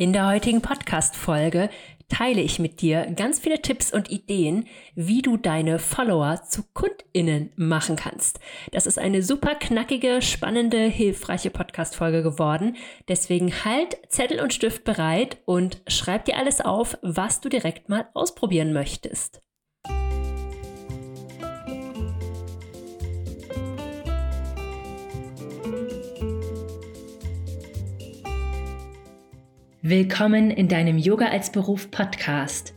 In der heutigen Podcast-Folge teile ich mit dir ganz viele Tipps und Ideen, wie du deine Follower zu KundInnen machen kannst. Das ist eine super knackige, spannende, hilfreiche Podcast-Folge geworden. Deswegen halt Zettel und Stift bereit und schreib dir alles auf, was du direkt mal ausprobieren möchtest. Willkommen in deinem Yoga als Beruf Podcast.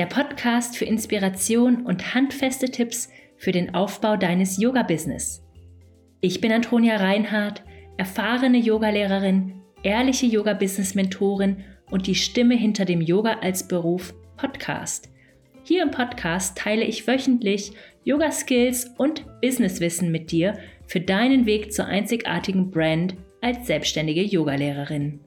Der Podcast für Inspiration und handfeste Tipps für den Aufbau deines Yoga-Business. Ich bin Antonia Reinhardt, erfahrene Yogalehrerin, ehrliche Yoga-Business-Mentorin und die Stimme hinter dem Yoga als Beruf Podcast. Hier im Podcast teile ich wöchentlich Yoga-Skills und Businesswissen mit dir für deinen Weg zur einzigartigen Brand als selbstständige Yogalehrerin.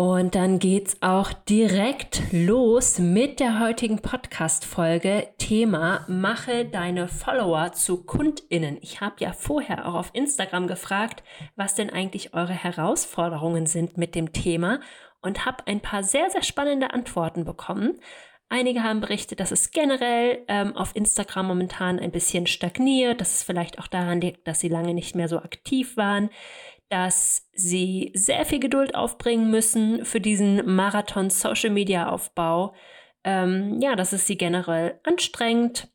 Und dann geht's auch direkt los mit der heutigen Podcast-Folge. Thema: Mache deine Follower zu KundInnen. Ich habe ja vorher auch auf Instagram gefragt, was denn eigentlich eure Herausforderungen sind mit dem Thema und habe ein paar sehr, sehr spannende Antworten bekommen. Einige haben berichtet, dass es generell ähm, auf Instagram momentan ein bisschen stagniert, dass es vielleicht auch daran liegt, dass sie lange nicht mehr so aktiv waren dass sie sehr viel Geduld aufbringen müssen für diesen Marathon Social Media Aufbau. Ähm, ja, das ist sie generell anstrengend.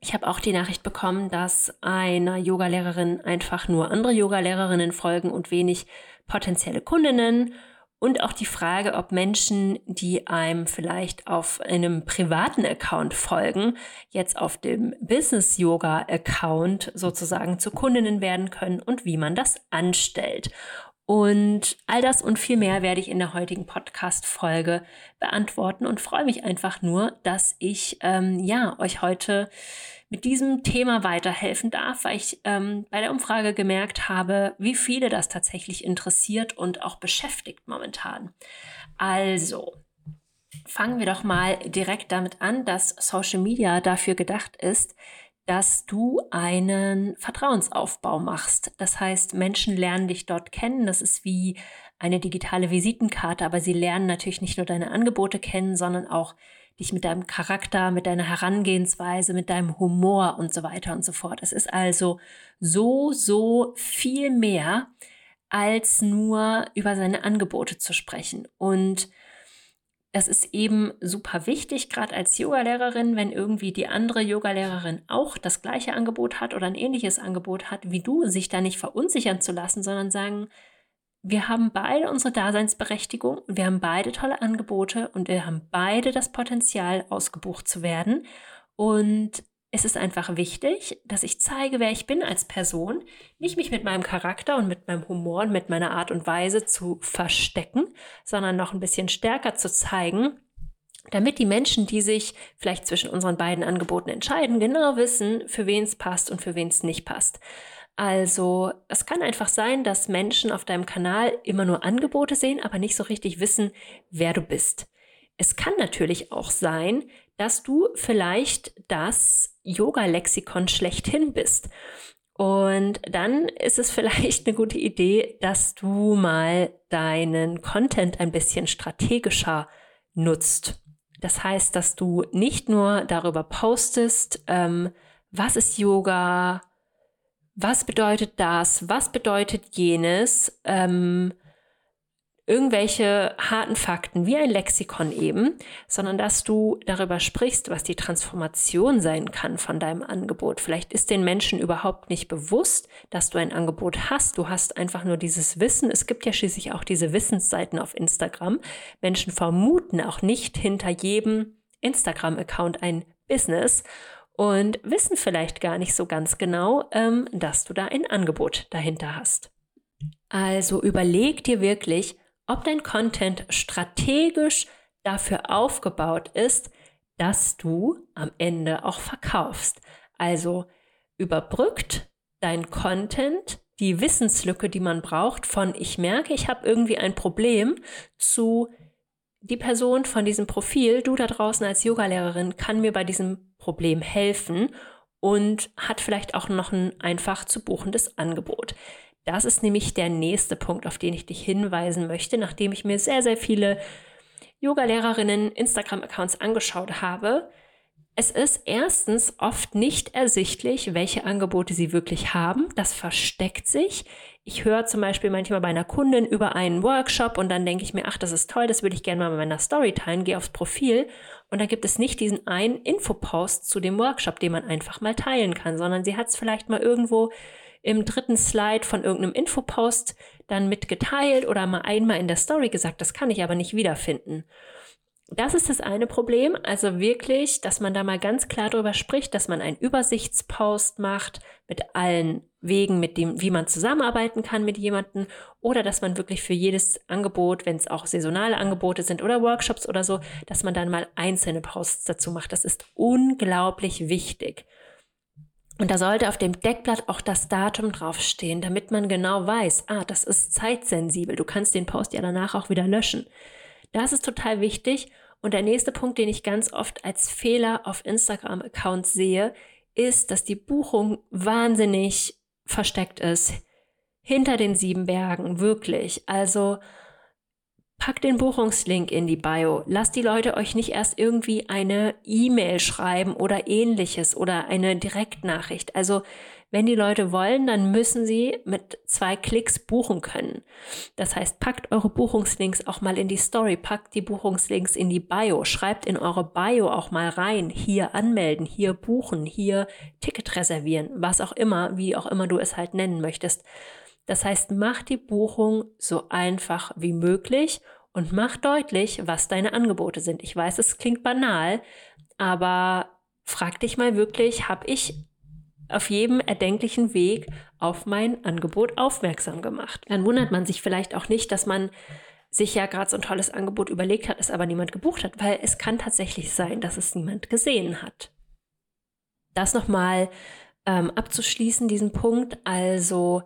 Ich habe auch die Nachricht bekommen, dass einer Yogalehrerin einfach nur andere Yogalehrerinnen folgen und wenig potenzielle Kundinnen. Und auch die Frage, ob Menschen, die einem vielleicht auf einem privaten Account folgen, jetzt auf dem Business Yoga Account sozusagen zu Kundinnen werden können und wie man das anstellt. Und all das und viel mehr werde ich in der heutigen Podcast-Folge beantworten und freue mich einfach nur, dass ich ähm, ja euch heute mit diesem Thema weiterhelfen darf, weil ich ähm, bei der Umfrage gemerkt habe, wie viele das tatsächlich interessiert und auch beschäftigt momentan. Also, fangen wir doch mal direkt damit an, dass Social Media dafür gedacht ist, dass du einen Vertrauensaufbau machst. Das heißt, Menschen lernen dich dort kennen. Das ist wie eine digitale Visitenkarte, aber sie lernen natürlich nicht nur deine Angebote kennen, sondern auch dich mit deinem Charakter, mit deiner Herangehensweise, mit deinem Humor und so weiter und so fort. Es ist also so, so viel mehr als nur über seine Angebote zu sprechen. Und das ist eben super wichtig, gerade als Yogalehrerin, wenn irgendwie die andere Yogalehrerin auch das gleiche Angebot hat oder ein ähnliches Angebot hat wie du, sich da nicht verunsichern zu lassen, sondern sagen, wir haben beide unsere Daseinsberechtigung, wir haben beide tolle Angebote und wir haben beide das Potenzial, ausgebucht zu werden. Und es ist einfach wichtig, dass ich zeige, wer ich bin als Person, nicht mich mit meinem Charakter und mit meinem Humor und mit meiner Art und Weise zu verstecken, sondern noch ein bisschen stärker zu zeigen, damit die Menschen, die sich vielleicht zwischen unseren beiden Angeboten entscheiden, genau wissen, für wen es passt und für wen es nicht passt. Also es kann einfach sein, dass Menschen auf deinem Kanal immer nur Angebote sehen, aber nicht so richtig wissen, wer du bist. Es kann natürlich auch sein, dass du vielleicht das Yoga-Lexikon schlechthin bist. Und dann ist es vielleicht eine gute Idee, dass du mal deinen Content ein bisschen strategischer nutzt. Das heißt, dass du nicht nur darüber postest, ähm, was ist Yoga, was bedeutet das, was bedeutet jenes, ähm, irgendwelche harten Fakten wie ein Lexikon eben, sondern dass du darüber sprichst, was die Transformation sein kann von deinem Angebot. Vielleicht ist den Menschen überhaupt nicht bewusst, dass du ein Angebot hast. Du hast einfach nur dieses Wissen. Es gibt ja schließlich auch diese Wissensseiten auf Instagram. Menschen vermuten auch nicht hinter jedem Instagram-Account ein Business und wissen vielleicht gar nicht so ganz genau, ähm, dass du da ein Angebot dahinter hast. Also überleg dir wirklich, ob dein Content strategisch dafür aufgebaut ist, dass du am Ende auch verkaufst. Also überbrückt dein Content die Wissenslücke, die man braucht, von ich merke, ich habe irgendwie ein Problem zu die Person von diesem Profil, du da draußen als Yogalehrerin, kann mir bei diesem Problem helfen und hat vielleicht auch noch ein einfach zu buchendes Angebot. Das ist nämlich der nächste Punkt, auf den ich dich hinweisen möchte, nachdem ich mir sehr, sehr viele Yoga-Lehrerinnen Instagram-Accounts angeschaut habe. Es ist erstens oft nicht ersichtlich, welche Angebote sie wirklich haben. Das versteckt sich. Ich höre zum Beispiel manchmal bei einer Kundin über einen Workshop und dann denke ich mir, ach, das ist toll, das würde ich gerne mal bei meiner Story teilen, gehe aufs Profil und da gibt es nicht diesen einen Infopost zu dem Workshop, den man einfach mal teilen kann, sondern sie hat es vielleicht mal irgendwo im dritten Slide von irgendeinem Infopost dann mitgeteilt oder mal einmal in der Story gesagt, das kann ich aber nicht wiederfinden. Das ist das eine Problem. Also wirklich, dass man da mal ganz klar drüber spricht, dass man einen Übersichtspost macht mit allen Wegen, mit dem, wie man zusammenarbeiten kann mit jemandem oder dass man wirklich für jedes Angebot, wenn es auch saisonale Angebote sind oder Workshops oder so, dass man dann mal einzelne Posts dazu macht. Das ist unglaublich wichtig. Und da sollte auf dem Deckblatt auch das Datum draufstehen, damit man genau weiß, ah, das ist zeitsensibel. Du kannst den Post ja danach auch wieder löschen. Das ist total wichtig. Und der nächste Punkt, den ich ganz oft als Fehler auf Instagram-Accounts sehe, ist, dass die Buchung wahnsinnig versteckt ist. Hinter den sieben Bergen, wirklich. Also packt den Buchungslink in die Bio. Lasst die Leute euch nicht erst irgendwie eine E-Mail schreiben oder ähnliches oder eine Direktnachricht. Also wenn die Leute wollen, dann müssen sie mit zwei Klicks buchen können. Das heißt, packt eure Buchungslinks auch mal in die Story, packt die Buchungslinks in die Bio, schreibt in eure Bio auch mal rein, hier anmelden, hier buchen, hier Ticket reservieren, was auch immer, wie auch immer du es halt nennen möchtest. Das heißt, mach die Buchung so einfach wie möglich und mach deutlich, was deine Angebote sind. Ich weiß, es klingt banal, aber frag dich mal wirklich, habe ich auf jedem erdenklichen Weg auf mein Angebot aufmerksam gemacht. Dann wundert man sich vielleicht auch nicht, dass man sich ja gerade so ein tolles Angebot überlegt hat, es aber niemand gebucht hat, weil es kann tatsächlich sein, dass es niemand gesehen hat. Das nochmal ähm, abzuschließen, diesen Punkt. Also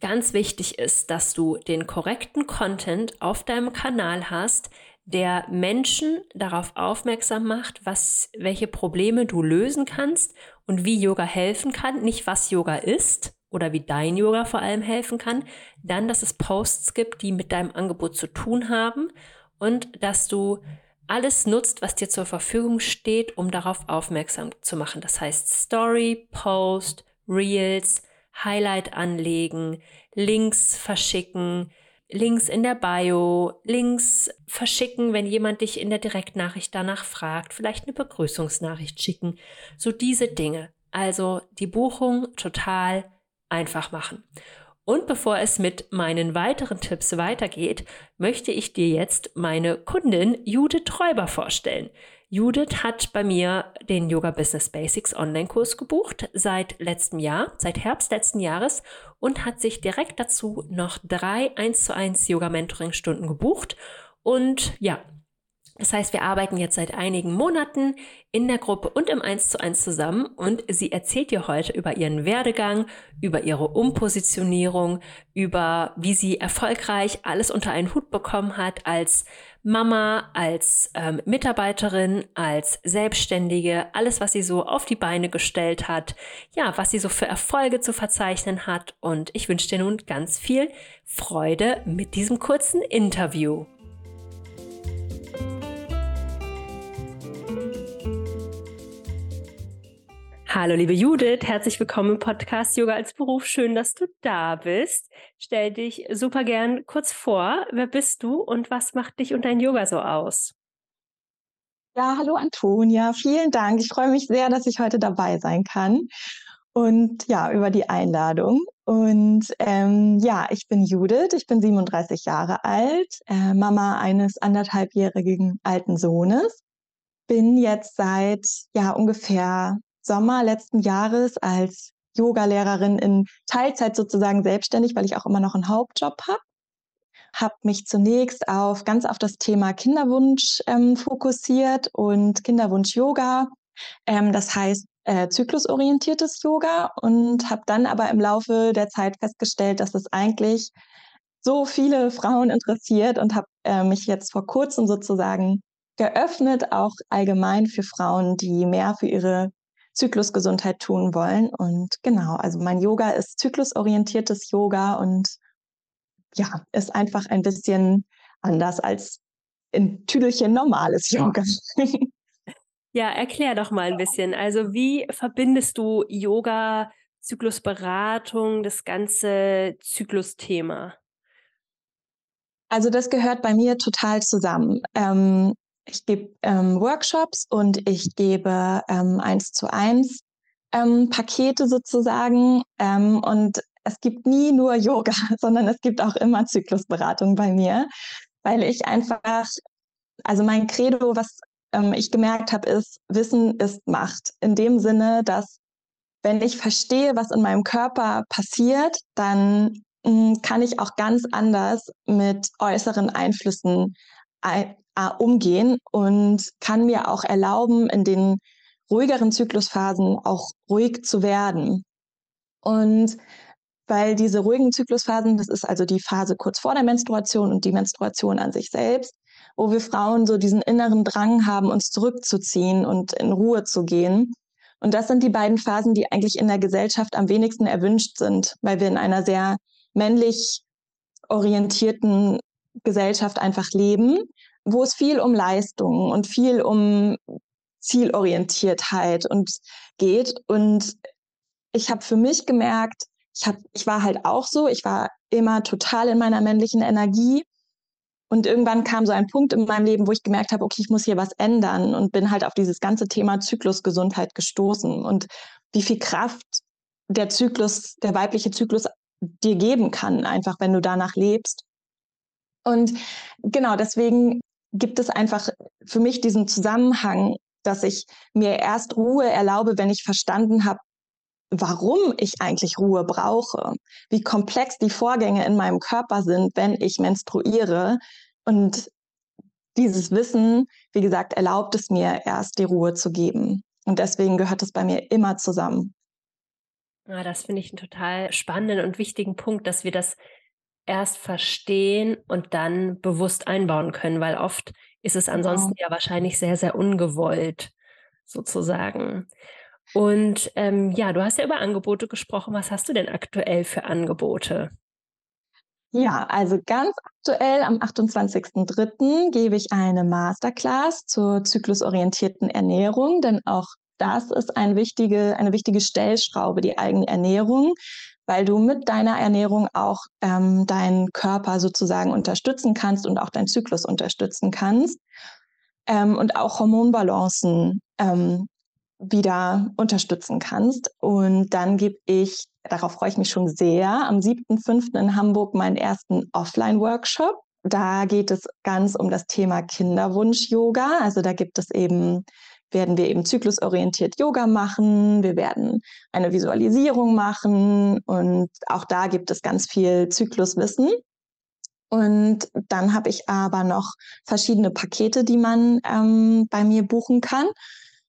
ganz wichtig ist, dass du den korrekten Content auf deinem Kanal hast, der Menschen darauf aufmerksam macht, was, welche Probleme du lösen kannst und wie Yoga helfen kann, nicht was Yoga ist oder wie dein Yoga vor allem helfen kann, dann, dass es Posts gibt, die mit deinem Angebot zu tun haben und dass du alles nutzt, was dir zur Verfügung steht, um darauf aufmerksam zu machen. Das heißt Story, Post, Reels, Highlight anlegen, Links verschicken, Links in der Bio, Links verschicken, wenn jemand dich in der Direktnachricht danach fragt, vielleicht eine Begrüßungsnachricht schicken. So diese Dinge. Also die Buchung total einfach machen. Und bevor es mit meinen weiteren Tipps weitergeht, möchte ich dir jetzt meine Kundin Judith Träuber vorstellen. Judith hat bei mir den Yoga Business Basics Online-Kurs gebucht seit letztem Jahr, seit Herbst letzten Jahres und hat sich direkt dazu noch drei 1 zu 1 Yoga Mentoring Stunden gebucht. Und ja, das heißt, wir arbeiten jetzt seit einigen Monaten in der Gruppe und im 1 zu 1 zusammen und sie erzählt dir heute über ihren Werdegang, über ihre Umpositionierung, über wie sie erfolgreich alles unter einen Hut bekommen hat als Mama, als ähm, Mitarbeiterin, als Selbstständige, alles, was sie so auf die Beine gestellt hat, ja, was sie so für Erfolge zu verzeichnen hat und ich wünsche dir nun ganz viel Freude mit diesem kurzen Interview. Hallo, liebe Judith, herzlich willkommen im Podcast Yoga als Beruf. Schön, dass du da bist. Stell dich super gern kurz vor. Wer bist du und was macht dich und dein Yoga so aus? Ja, hallo Antonia, vielen Dank. Ich freue mich sehr, dass ich heute dabei sein kann und ja, über die Einladung. Und ähm, ja, ich bin Judith, ich bin 37 Jahre alt, äh, Mama eines anderthalbjährigen alten Sohnes. Bin jetzt seit ja ungefähr Sommer letzten Jahres als Yogalehrerin in Teilzeit sozusagen selbstständig, weil ich auch immer noch einen Hauptjob habe. Habe mich zunächst auf ganz auf das Thema Kinderwunsch ähm, fokussiert und Kinderwunsch-Yoga. Ähm, das heißt äh, zyklusorientiertes Yoga und habe dann aber im Laufe der Zeit festgestellt, dass es eigentlich so viele Frauen interessiert und habe äh, mich jetzt vor kurzem sozusagen geöffnet, auch allgemein für Frauen, die mehr für ihre Zyklusgesundheit tun wollen. Und genau, also mein Yoga ist zyklusorientiertes Yoga und ja, ist einfach ein bisschen anders als in Tüdelchen normales Yoga. Ja, erklär doch mal ein bisschen. Also wie verbindest du Yoga, Zyklusberatung, das ganze Zyklusthema? Also das gehört bei mir total zusammen. Ähm, ich gebe ähm, Workshops und ich gebe ähm, eins zu eins ähm, Pakete sozusagen. Ähm, und es gibt nie nur Yoga, sondern es gibt auch immer Zyklusberatung bei mir, weil ich einfach, also mein Credo, was ich gemerkt habe, ist, Wissen ist Macht. In dem Sinne, dass wenn ich verstehe, was in meinem Körper passiert, dann hm, kann ich auch ganz anders mit äußeren Einflüssen umgehen und kann mir auch erlauben, in den ruhigeren Zyklusphasen auch ruhig zu werden. Und weil diese ruhigen Zyklusphasen, das ist also die Phase kurz vor der Menstruation und die Menstruation an sich selbst, wo wir Frauen so diesen inneren Drang haben, uns zurückzuziehen und in Ruhe zu gehen. Und das sind die beiden Phasen, die eigentlich in der Gesellschaft am wenigsten erwünscht sind, weil wir in einer sehr männlich orientierten Gesellschaft einfach leben, wo es viel um Leistung und viel um Zielorientiertheit und geht. Und ich habe für mich gemerkt, ich, hab, ich war halt auch so, ich war immer total in meiner männlichen Energie. Und irgendwann kam so ein Punkt in meinem Leben, wo ich gemerkt habe, okay, ich muss hier was ändern und bin halt auf dieses ganze Thema Zyklusgesundheit gestoßen und wie viel Kraft der Zyklus, der weibliche Zyklus dir geben kann, einfach wenn du danach lebst. Und genau deswegen gibt es einfach für mich diesen Zusammenhang, dass ich mir erst Ruhe erlaube, wenn ich verstanden habe, warum ich eigentlich Ruhe brauche, wie komplex die Vorgänge in meinem Körper sind, wenn ich menstruiere. Und dieses Wissen, wie gesagt, erlaubt es mir erst die Ruhe zu geben. Und deswegen gehört es bei mir immer zusammen. Ja, ah, das finde ich einen total spannenden und wichtigen Punkt, dass wir das erst verstehen und dann bewusst einbauen können, weil oft ist es genau. ansonsten genau. ja wahrscheinlich sehr, sehr ungewollt, sozusagen. Und ähm, ja, du hast ja über Angebote gesprochen. Was hast du denn aktuell für Angebote? Ja, also ganz aktuell am 28.03. gebe ich eine Masterclass zur zyklusorientierten Ernährung, denn auch das ist eine wichtige, eine wichtige Stellschraube, die eigene Ernährung, weil du mit deiner Ernährung auch ähm, deinen Körper sozusagen unterstützen kannst und auch deinen Zyklus unterstützen kannst ähm, und auch Hormonbalancen ähm, wieder unterstützen kannst. Und dann gebe ich, darauf freue ich mich schon sehr, am 7.5. in Hamburg meinen ersten Offline-Workshop. Da geht es ganz um das Thema Kinderwunsch-Yoga. Also da gibt es eben werden wir eben zyklusorientiert Yoga machen, wir werden eine Visualisierung machen und auch da gibt es ganz viel Zykluswissen. Und dann habe ich aber noch verschiedene Pakete, die man ähm, bei mir buchen kann.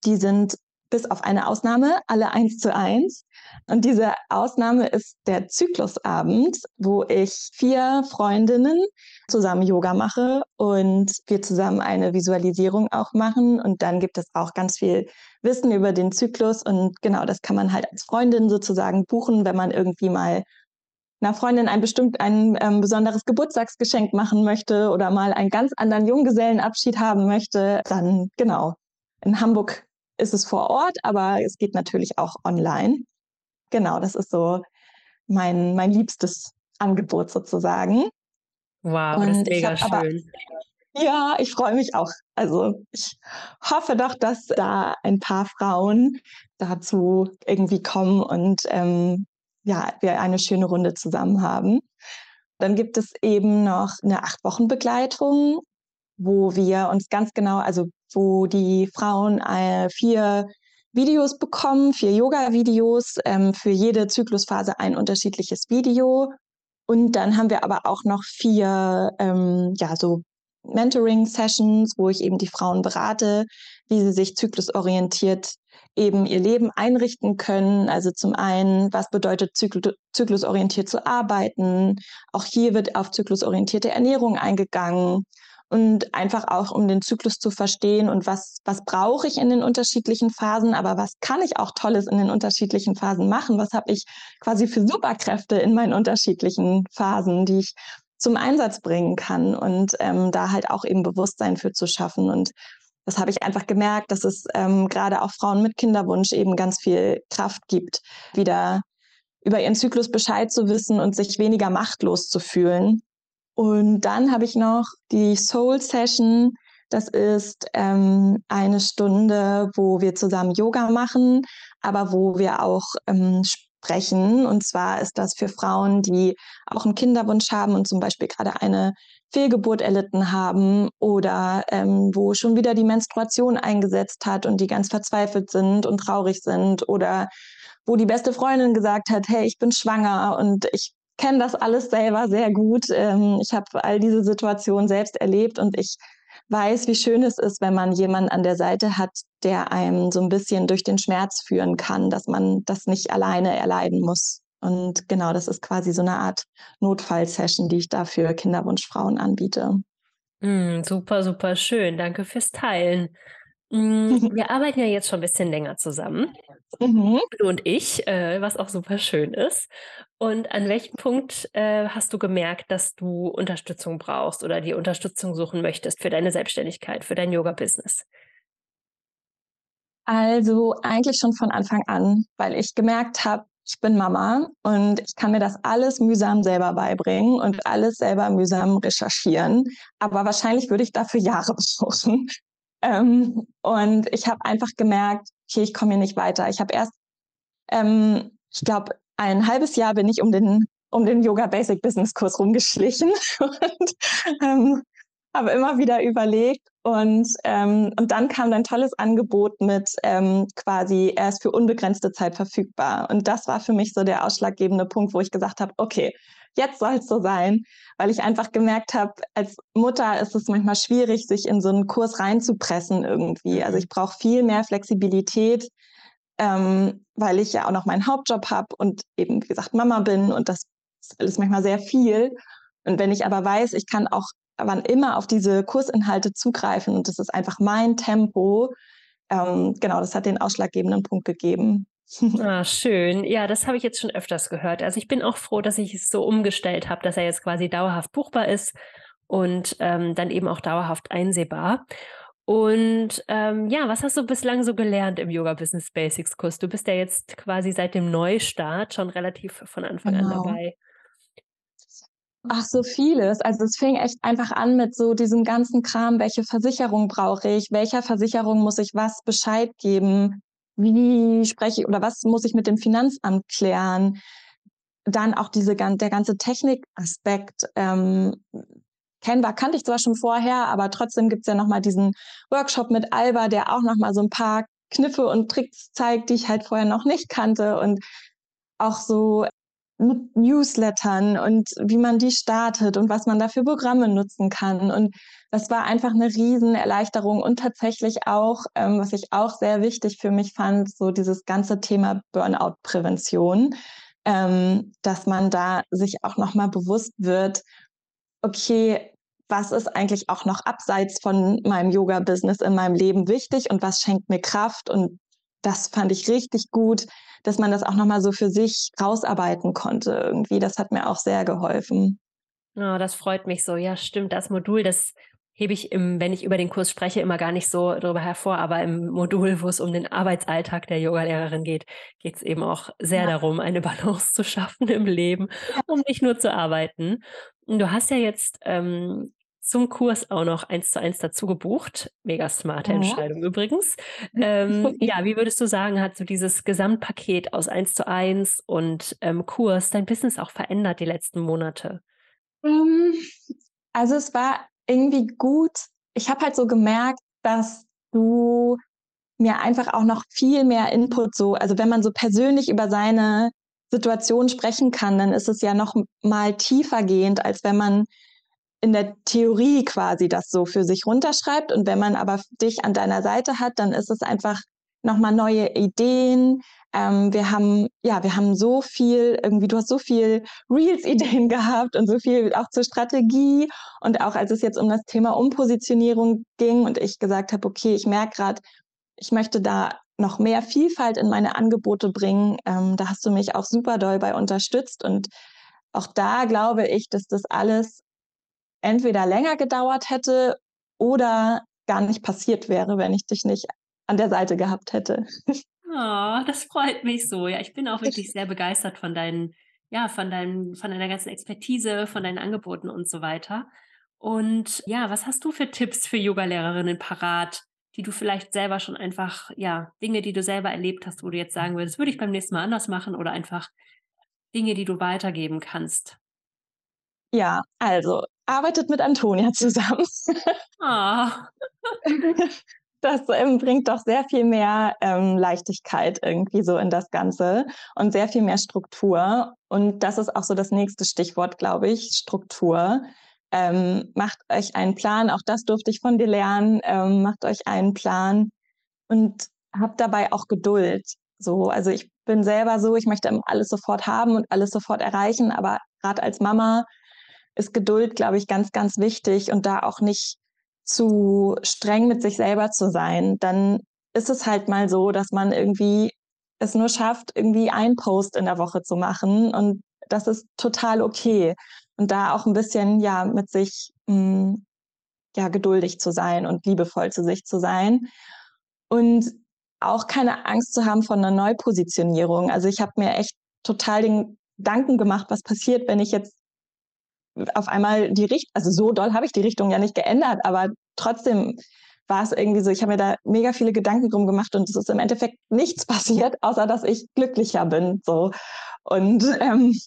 Die sind bis auf eine Ausnahme alle eins zu eins. Und diese Ausnahme ist der Zyklusabend, wo ich vier Freundinnen zusammen Yoga mache und wir zusammen eine Visualisierung auch machen. Und dann gibt es auch ganz viel Wissen über den Zyklus. Und genau, das kann man halt als Freundin sozusagen buchen, wenn man irgendwie mal einer Freundin ein bestimmt ein ähm, besonderes Geburtstagsgeschenk machen möchte oder mal einen ganz anderen Junggesellenabschied haben möchte, dann genau. In Hamburg ist es vor Ort, aber es geht natürlich auch online. Genau, das ist so mein, mein liebstes Angebot sozusagen. Wow, Und das ist mega schön. Aber, ja, ich freue mich auch. Also ich hoffe doch, dass da ein paar Frauen dazu irgendwie kommen und ähm, ja, wir eine schöne Runde zusammen haben. Dann gibt es eben noch eine acht Wochen Begleitung, wo wir uns ganz genau, also wo die Frauen äh, vier Videos bekommen, vier Yoga-Videos, ähm, für jede Zyklusphase ein unterschiedliches Video. Und dann haben wir aber auch noch vier, ähm, ja, so Mentoring-Sessions, wo ich eben die Frauen berate, wie sie sich zyklusorientiert eben ihr Leben einrichten können. Also zum einen, was bedeutet Zykl zyklusorientiert zu arbeiten? Auch hier wird auf zyklusorientierte Ernährung eingegangen und einfach auch um den Zyklus zu verstehen und was, was brauche ich in den unterschiedlichen Phasen, aber was kann ich auch Tolles in den unterschiedlichen Phasen machen? Was habe ich quasi für Superkräfte in meinen unterschiedlichen Phasen, die ich zum Einsatz bringen kann und ähm, da halt auch eben Bewusstsein für zu schaffen. Und das habe ich einfach gemerkt, dass es ähm, gerade auch Frauen mit Kinderwunsch eben ganz viel Kraft gibt, wieder über ihren Zyklus Bescheid zu wissen und sich weniger machtlos zu fühlen und dann habe ich noch die Soul Session. Das ist ähm, eine Stunde, wo wir zusammen Yoga machen, aber wo wir auch ähm, sprechen. Und zwar ist das für Frauen, die auch einen Kinderwunsch haben und zum Beispiel gerade eine Fehlgeburt erlitten haben oder ähm, wo schon wieder die Menstruation eingesetzt hat und die ganz verzweifelt sind und traurig sind oder wo die beste Freundin gesagt hat, hey, ich bin schwanger und ich kenne das alles selber sehr gut. Ähm, ich habe all diese Situationen selbst erlebt und ich weiß, wie schön es ist, wenn man jemanden an der Seite hat, der einem so ein bisschen durch den Schmerz führen kann, dass man das nicht alleine erleiden muss. Und genau, das ist quasi so eine Art Notfallsession, die ich da für Kinderwunschfrauen anbiete. Mm, super, super schön. Danke fürs Teilen. Mm, wir arbeiten ja jetzt schon ein bisschen länger zusammen, mhm. du und ich, äh, was auch super schön ist. Und an welchem Punkt äh, hast du gemerkt, dass du Unterstützung brauchst oder die Unterstützung suchen möchtest für deine Selbstständigkeit, für dein Yoga-Business? Also eigentlich schon von Anfang an, weil ich gemerkt habe, ich bin Mama und ich kann mir das alles mühsam selber beibringen und alles selber mühsam recherchieren. Aber wahrscheinlich würde ich dafür Jahre brauchen. Ähm, und ich habe einfach gemerkt, okay, ich komme hier nicht weiter. Ich habe erst, ähm, ich glaube, ein halbes Jahr bin ich um den um den Yoga Basic Business Kurs rumgeschlichen und ähm, habe immer wieder überlegt und ähm, und dann kam ein tolles Angebot mit ähm, quasi er ist für unbegrenzte Zeit verfügbar und das war für mich so der ausschlaggebende Punkt, wo ich gesagt habe, okay, jetzt soll es so sein, weil ich einfach gemerkt habe, als Mutter ist es manchmal schwierig, sich in so einen Kurs reinzupressen irgendwie. Also mhm. ich brauche viel mehr Flexibilität, ähm, weil ich ja auch noch meinen Hauptjob habe und eben, wie gesagt, Mama bin und das ist alles manchmal sehr viel. Und wenn ich aber weiß, ich kann auch wann immer auf diese Kursinhalte zugreifen und das ist einfach mein Tempo, ähm, genau, das hat den ausschlaggebenden Punkt gegeben. Ah, schön. Ja, das habe ich jetzt schon öfters gehört. Also ich bin auch froh, dass ich es so umgestellt habe, dass er jetzt quasi dauerhaft buchbar ist und ähm, dann eben auch dauerhaft einsehbar. Und ähm, ja, was hast du bislang so gelernt im Yoga Business Basics Kurs? Du bist ja jetzt quasi seit dem Neustart schon relativ von Anfang genau. an dabei. Ach, so vieles. Also es fing echt einfach an mit so diesem ganzen Kram, welche Versicherung brauche ich, welcher Versicherung muss ich was Bescheid geben, wie spreche ich oder was muss ich mit dem Finanzamt klären? Dann auch diese, der ganze Technikaspekt. Ähm, Canva kannte ich zwar schon vorher, aber trotzdem gibt's ja nochmal diesen Workshop mit Alba, der auch nochmal so ein paar Kniffe und Tricks zeigt, die ich halt vorher noch nicht kannte und auch so mit Newslettern und wie man die startet und was man da für Programme nutzen kann. Und das war einfach eine Riesenerleichterung und tatsächlich auch, ähm, was ich auch sehr wichtig für mich fand, so dieses ganze Thema Burnout-Prävention, ähm, dass man da sich auch nochmal bewusst wird, okay, was ist eigentlich auch noch abseits von meinem Yoga-Business in meinem Leben wichtig und was schenkt mir Kraft und das fand ich richtig gut, dass man das auch nochmal so für sich rausarbeiten konnte irgendwie. Das hat mir auch sehr geholfen. Oh, das freut mich so. Ja, stimmt. Das Modul, das hebe ich, im, wenn ich über den Kurs spreche, immer gar nicht so darüber hervor. Aber im Modul, wo es um den Arbeitsalltag der Yogalehrerin geht, geht es eben auch sehr ja. darum, eine Balance zu schaffen im Leben, um nicht nur zu arbeiten. Du hast ja jetzt ähm, zum Kurs auch noch eins zu eins dazu gebucht. Mega smarte ja. Entscheidung übrigens. Ähm, ja, wie würdest du sagen, hat so dieses Gesamtpaket aus eins zu eins und ähm, Kurs dein Business auch verändert die letzten Monate? Ähm, also es war irgendwie gut. Ich habe halt so gemerkt, dass du mir einfach auch noch viel mehr Input so, also wenn man so persönlich über seine Situation sprechen kann, dann ist es ja noch mal tiefer gehend, als wenn man in der Theorie quasi das so für sich runterschreibt. Und wenn man aber dich an deiner Seite hat, dann ist es einfach nochmal neue Ideen. Ähm, wir haben, ja, wir haben so viel, irgendwie, du hast so viel Reels-Ideen gehabt und so viel auch zur Strategie. Und auch als es jetzt um das Thema Umpositionierung ging und ich gesagt habe, okay, ich merke gerade, ich möchte da noch mehr Vielfalt in meine Angebote bringen. Ähm, da hast du mich auch super doll bei unterstützt. Und auch da glaube ich, dass das alles entweder länger gedauert hätte oder gar nicht passiert wäre, wenn ich dich nicht an der Seite gehabt hätte. Oh, das freut mich so. Ja, ich bin auch wirklich sehr begeistert von deinen, ja, von deinem, von deiner ganzen Expertise, von deinen Angeboten und so weiter. Und ja, was hast du für Tipps für Yogalehrerinnen parat, die du vielleicht selber schon einfach, ja, Dinge, die du selber erlebt hast, wo du jetzt sagen würdest, würde ich beim nächsten Mal anders machen oder einfach Dinge, die du weitergeben kannst? Ja, also arbeitet mit Antonia zusammen. Ah. Das ähm, bringt doch sehr viel mehr ähm, Leichtigkeit irgendwie so in das Ganze und sehr viel mehr Struktur. Und das ist auch so das nächste Stichwort, glaube ich, Struktur. Ähm, macht euch einen Plan, auch das durfte ich von dir lernen. Ähm, macht euch einen Plan und habt dabei auch Geduld. So, also ich bin selber so, ich möchte alles sofort haben und alles sofort erreichen, aber gerade als Mama ist Geduld, glaube ich, ganz, ganz wichtig und da auch nicht zu streng mit sich selber zu sein. Dann ist es halt mal so, dass man irgendwie es nur schafft, irgendwie ein Post in der Woche zu machen und das ist total okay. Und da auch ein bisschen ja mit sich mh, hm, ja geduldig zu sein und liebevoll zu sich zu sein und auch keine Angst zu haben von einer Neupositionierung. Also ich habe mir echt total den Gedanken gemacht, was passiert, wenn ich jetzt auf einmal die Richtung, also so doll habe ich die Richtung ja nicht geändert, aber trotzdem war es irgendwie so, ich habe mir da mega viele Gedanken drum gemacht und es ist im Endeffekt nichts passiert, außer dass ich glücklicher bin. So. Und ähm,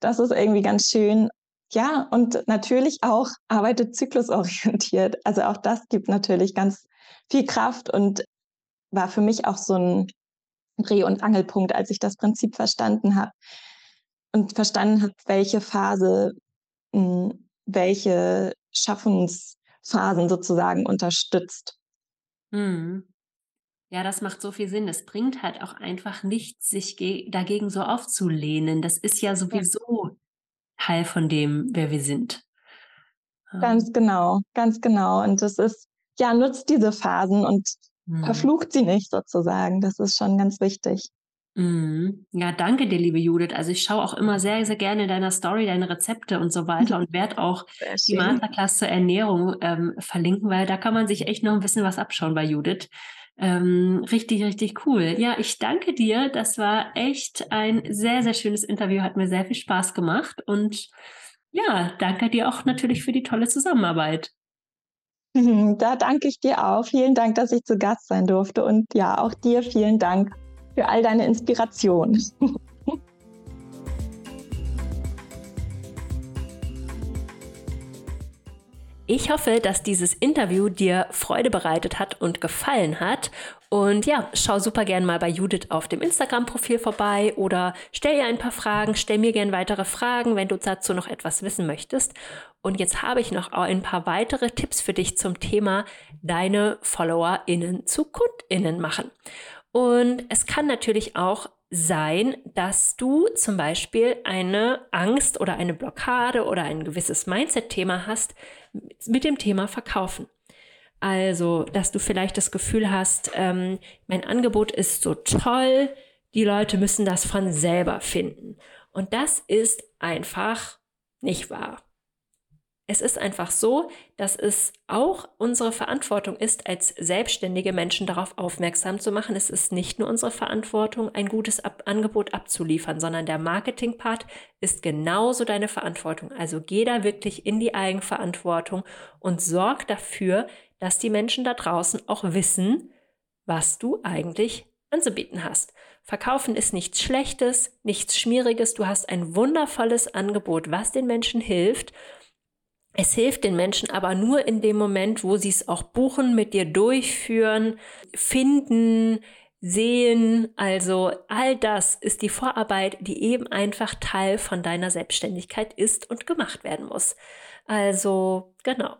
das ist irgendwie ganz schön. Ja, und natürlich auch arbeitet zyklusorientiert. Also auch das gibt natürlich ganz viel Kraft und war für mich auch so ein Dreh- und Angelpunkt, als ich das Prinzip verstanden habe und verstanden habe, welche Phase welche Schaffensphasen sozusagen unterstützt. Mhm. Ja, das macht so viel Sinn. Es bringt halt auch einfach nichts, sich dagegen so aufzulehnen. Das ist ja sowieso ja. Teil von dem, wer wir sind. Ganz genau, ganz genau. Und das ist, ja, nutzt diese Phasen und mhm. verflucht sie nicht sozusagen. Das ist schon ganz wichtig. Mhm. Ja, danke dir, liebe Judith. Also ich schaue auch immer sehr, sehr gerne in deiner Story deine Rezepte und so weiter und werde auch die Masterclass zur Ernährung ähm, verlinken, weil da kann man sich echt noch ein bisschen was abschauen bei Judith. Ähm, richtig, richtig cool. Ja, ich danke dir. Das war echt ein sehr, sehr schönes Interview. Hat mir sehr viel Spaß gemacht. Und ja, danke dir auch natürlich für die tolle Zusammenarbeit. Da danke ich dir auch. Vielen Dank, dass ich zu Gast sein durfte. Und ja, auch dir vielen Dank für all deine Inspiration. Ich hoffe, dass dieses Interview dir Freude bereitet hat und gefallen hat. Und ja, schau super gern mal bei Judith auf dem Instagram-Profil vorbei oder stell ihr ein paar Fragen, stell mir gern weitere Fragen, wenn du dazu noch etwas wissen möchtest. Und jetzt habe ich noch ein paar weitere Tipps für dich zum Thema deine FollowerInnen zu KundInnen machen. Und es kann natürlich auch sein, dass du zum Beispiel eine Angst oder eine Blockade oder ein gewisses Mindset-Thema hast mit dem Thema Verkaufen. Also, dass du vielleicht das Gefühl hast, ähm, mein Angebot ist so toll, die Leute müssen das von selber finden. Und das ist einfach nicht wahr. Es ist einfach so, dass es auch unsere Verantwortung ist, als selbstständige Menschen darauf aufmerksam zu machen. Es ist nicht nur unsere Verantwortung, ein gutes Ab Angebot abzuliefern, sondern der Marketing-Part ist genauso deine Verantwortung. Also geh da wirklich in die Eigenverantwortung und sorg dafür, dass die Menschen da draußen auch wissen, was du eigentlich anzubieten hast. Verkaufen ist nichts Schlechtes, nichts Schmieriges. Du hast ein wundervolles Angebot, was den Menschen hilft es hilft den Menschen aber nur in dem Moment, wo sie es auch buchen, mit dir durchführen, finden, sehen. Also all das ist die Vorarbeit, die eben einfach Teil von deiner Selbstständigkeit ist und gemacht werden muss. Also genau.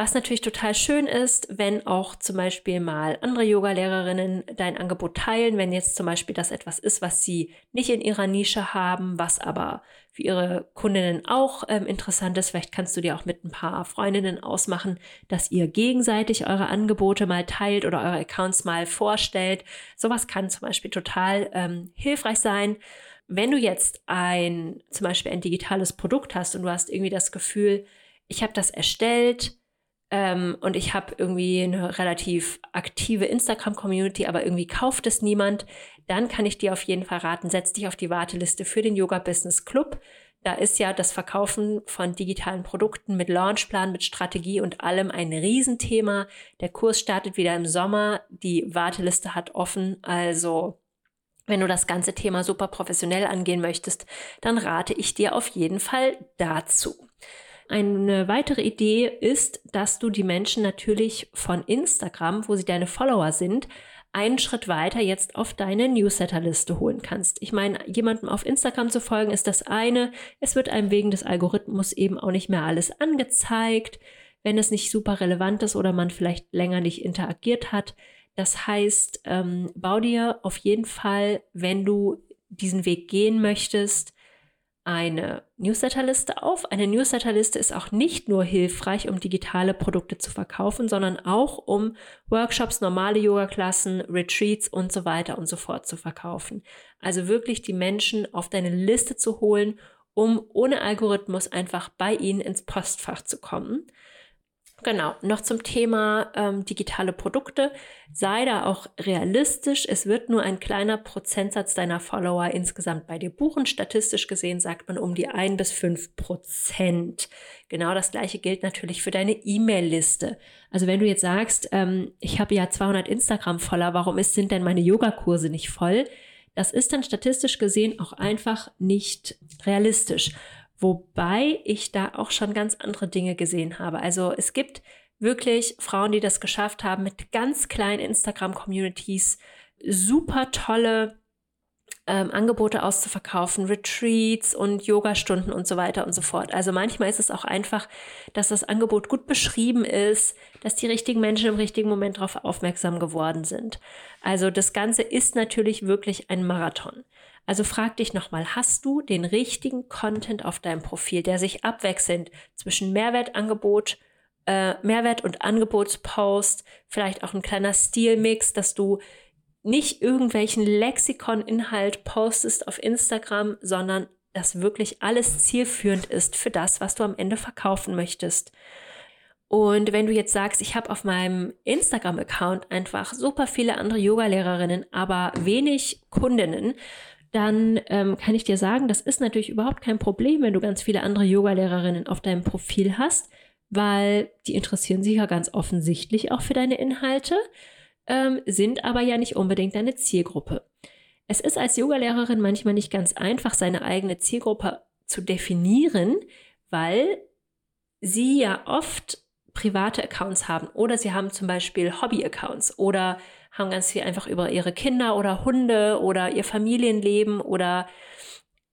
Was natürlich total schön ist, wenn auch zum Beispiel mal andere Yoga-Lehrerinnen dein Angebot teilen, wenn jetzt zum Beispiel das etwas ist, was sie nicht in ihrer Nische haben, was aber für ihre Kundinnen auch ähm, interessant ist. Vielleicht kannst du dir auch mit ein paar Freundinnen ausmachen, dass ihr gegenseitig eure Angebote mal teilt oder eure Accounts mal vorstellt. Sowas kann zum Beispiel total ähm, hilfreich sein. Wenn du jetzt ein, zum Beispiel ein digitales Produkt hast und du hast irgendwie das Gefühl, ich habe das erstellt, ähm, und ich habe irgendwie eine relativ aktive Instagram-Community, aber irgendwie kauft es niemand, dann kann ich dir auf jeden Fall raten, setz dich auf die Warteliste für den Yoga Business Club. Da ist ja das Verkaufen von digitalen Produkten mit Launchplan, mit Strategie und allem ein Riesenthema. Der Kurs startet wieder im Sommer. Die Warteliste hat offen. Also, wenn du das ganze Thema super professionell angehen möchtest, dann rate ich dir auf jeden Fall dazu. Eine weitere Idee ist, dass du die Menschen natürlich von Instagram, wo sie deine Follower sind, einen Schritt weiter jetzt auf deine Newsletterliste holen kannst. Ich meine, jemandem auf Instagram zu folgen ist das eine. Es wird einem wegen des Algorithmus eben auch nicht mehr alles angezeigt, wenn es nicht super relevant ist oder man vielleicht länger nicht interagiert hat. Das heißt, ähm, bau dir auf jeden Fall, wenn du diesen Weg gehen möchtest, eine Newsletterliste auf. Eine Newsletterliste ist auch nicht nur hilfreich, um digitale Produkte zu verkaufen, sondern auch um Workshops, normale Yoga-Klassen, Retreats und so weiter und so fort zu verkaufen. Also wirklich die Menschen auf deine Liste zu holen, um ohne Algorithmus einfach bei ihnen ins Postfach zu kommen. Genau, noch zum Thema ähm, digitale Produkte. Sei da auch realistisch. Es wird nur ein kleiner Prozentsatz deiner Follower insgesamt bei dir buchen. Statistisch gesehen sagt man um die ein bis fünf Prozent. Genau das gleiche gilt natürlich für deine E-Mail-Liste. Also wenn du jetzt sagst, ähm, ich habe ja 200 Instagram-Follower, warum ist, sind denn meine Yogakurse nicht voll? Das ist dann statistisch gesehen auch einfach nicht realistisch. Wobei ich da auch schon ganz andere Dinge gesehen habe. Also es gibt wirklich Frauen, die das geschafft haben, mit ganz kleinen Instagram-Communities super tolle ähm, Angebote auszuverkaufen, Retreats und Yogastunden und so weiter und so fort. Also manchmal ist es auch einfach, dass das Angebot gut beschrieben ist, dass die richtigen Menschen im richtigen Moment darauf aufmerksam geworden sind. Also das Ganze ist natürlich wirklich ein Marathon. Also frag dich nochmal, hast du den richtigen Content auf deinem Profil, der sich abwechselnd zwischen Mehrwertangebot, äh, Mehrwert und Angebotspost, vielleicht auch ein kleiner Stilmix, dass du nicht irgendwelchen Lexikon-Inhalt postest auf Instagram, sondern dass wirklich alles zielführend ist für das, was du am Ende verkaufen möchtest. Und wenn du jetzt sagst, ich habe auf meinem Instagram-Account einfach super viele andere Yoga-Lehrerinnen, aber wenig Kundinnen, dann ähm, kann ich dir sagen, das ist natürlich überhaupt kein Problem, wenn du ganz viele andere Yoga-Lehrerinnen auf deinem Profil hast, weil die interessieren sich ja ganz offensichtlich auch für deine Inhalte, ähm, sind aber ja nicht unbedingt deine Zielgruppe. Es ist als Yogalehrerin manchmal nicht ganz einfach, seine eigene Zielgruppe zu definieren, weil sie ja oft private Accounts haben oder sie haben zum Beispiel Hobby-Accounts oder haben ganz viel einfach über ihre Kinder oder Hunde oder ihr Familienleben oder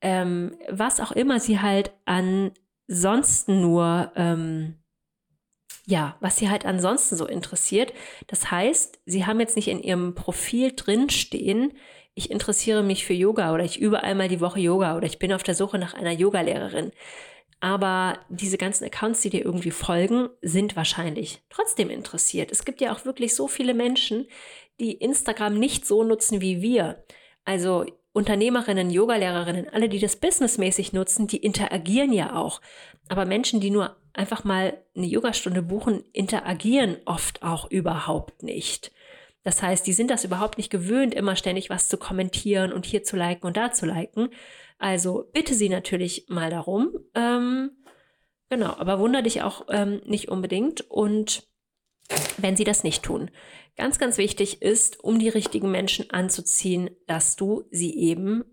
ähm, was auch immer sie halt ansonsten nur, ähm, ja, was sie halt ansonsten so interessiert. Das heißt, sie haben jetzt nicht in ihrem Profil drinstehen, ich interessiere mich für Yoga oder ich übe einmal die Woche Yoga oder ich bin auf der Suche nach einer Yogalehrerin. Aber diese ganzen Accounts, die dir irgendwie folgen, sind wahrscheinlich trotzdem interessiert. Es gibt ja auch wirklich so viele Menschen, die Instagram nicht so nutzen wie wir. Also Unternehmerinnen, Yogalehrerinnen, alle, die das businessmäßig nutzen, die interagieren ja auch. Aber Menschen, die nur einfach mal eine Yogastunde buchen, interagieren oft auch überhaupt nicht. Das heißt, die sind das überhaupt nicht gewöhnt, immer ständig was zu kommentieren und hier zu liken und da zu liken. Also bitte sie natürlich mal darum. Ähm, genau, aber wunder dich auch ähm, nicht unbedingt. Und wenn sie das nicht tun. Ganz, ganz wichtig ist, um die richtigen Menschen anzuziehen, dass du sie eben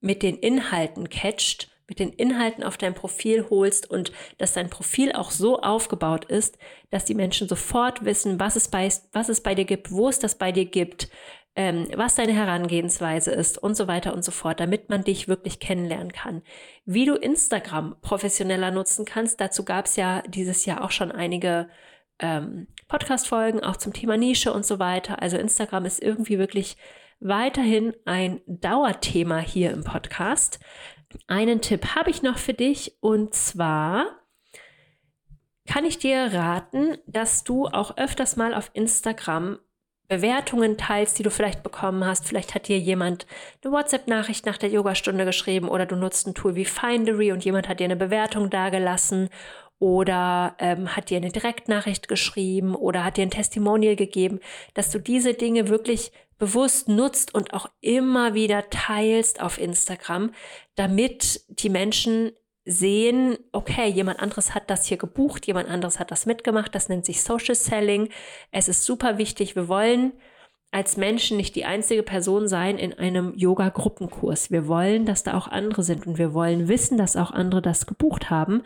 mit den Inhalten catcht, mit den Inhalten auf dein Profil holst und dass dein Profil auch so aufgebaut ist, dass die Menschen sofort wissen, was es bei, was es bei dir gibt, wo es das bei dir gibt, ähm, was deine Herangehensweise ist und so weiter und so fort, damit man dich wirklich kennenlernen kann. Wie du Instagram professioneller nutzen kannst, dazu gab es ja dieses Jahr auch schon einige ähm, Podcast-Folgen, auch zum Thema Nische und so weiter. Also Instagram ist irgendwie wirklich weiterhin ein Dauerthema hier im Podcast. Einen Tipp habe ich noch für dich und zwar kann ich dir raten, dass du auch öfters mal auf Instagram Bewertungen teilst, die du vielleicht bekommen hast. Vielleicht hat dir jemand eine WhatsApp-Nachricht nach der Yogastunde geschrieben oder du nutzt ein Tool wie Findery und jemand hat dir eine Bewertung dagelassen oder ähm, hat dir eine Direktnachricht geschrieben oder hat dir ein Testimonial gegeben, dass du diese Dinge wirklich bewusst nutzt und auch immer wieder teilst auf Instagram, damit die Menschen sehen, okay, jemand anderes hat das hier gebucht, jemand anderes hat das mitgemacht, das nennt sich Social Selling. Es ist super wichtig, wir wollen als Menschen nicht die einzige Person sein in einem Yoga-Gruppenkurs. Wir wollen, dass da auch andere sind und wir wollen wissen, dass auch andere das gebucht haben.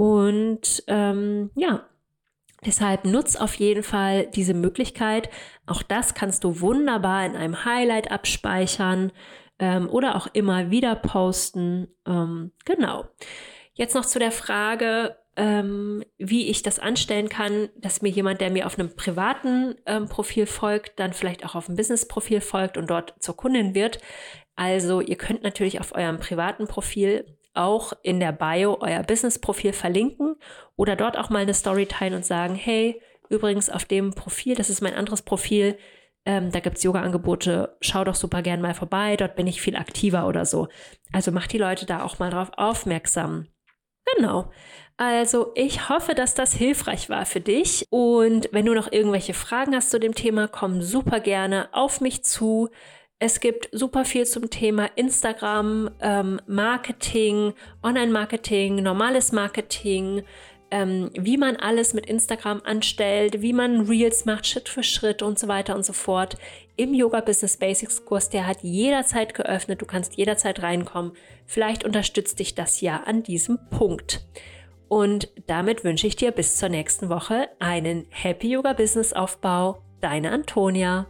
Und ähm, ja, deshalb nutz auf jeden Fall diese Möglichkeit. Auch das kannst du wunderbar in einem Highlight abspeichern ähm, oder auch immer wieder posten. Ähm, genau. Jetzt noch zu der Frage, ähm, wie ich das anstellen kann, dass mir jemand, der mir auf einem privaten ähm, Profil folgt, dann vielleicht auch auf einem Business-Profil folgt und dort zur Kundin wird. Also ihr könnt natürlich auf eurem privaten Profil auch in der Bio euer Business-Profil verlinken oder dort auch mal eine Story teilen und sagen, hey, übrigens auf dem Profil, das ist mein anderes Profil, ähm, da gibt es Yoga-Angebote, schau doch super gern mal vorbei, dort bin ich viel aktiver oder so. Also macht die Leute da auch mal drauf aufmerksam. Genau. Also ich hoffe, dass das hilfreich war für dich. Und wenn du noch irgendwelche Fragen hast zu dem Thema, komm super gerne auf mich zu. Es gibt super viel zum Thema Instagram, ähm, Marketing, Online-Marketing, normales Marketing, ähm, wie man alles mit Instagram anstellt, wie man Reels macht, Schritt für Schritt und so weiter und so fort. Im Yoga Business Basics Kurs, der hat jederzeit geöffnet, du kannst jederzeit reinkommen. Vielleicht unterstützt dich das ja an diesem Punkt. Und damit wünsche ich dir bis zur nächsten Woche einen Happy Yoga Business Aufbau. Deine Antonia.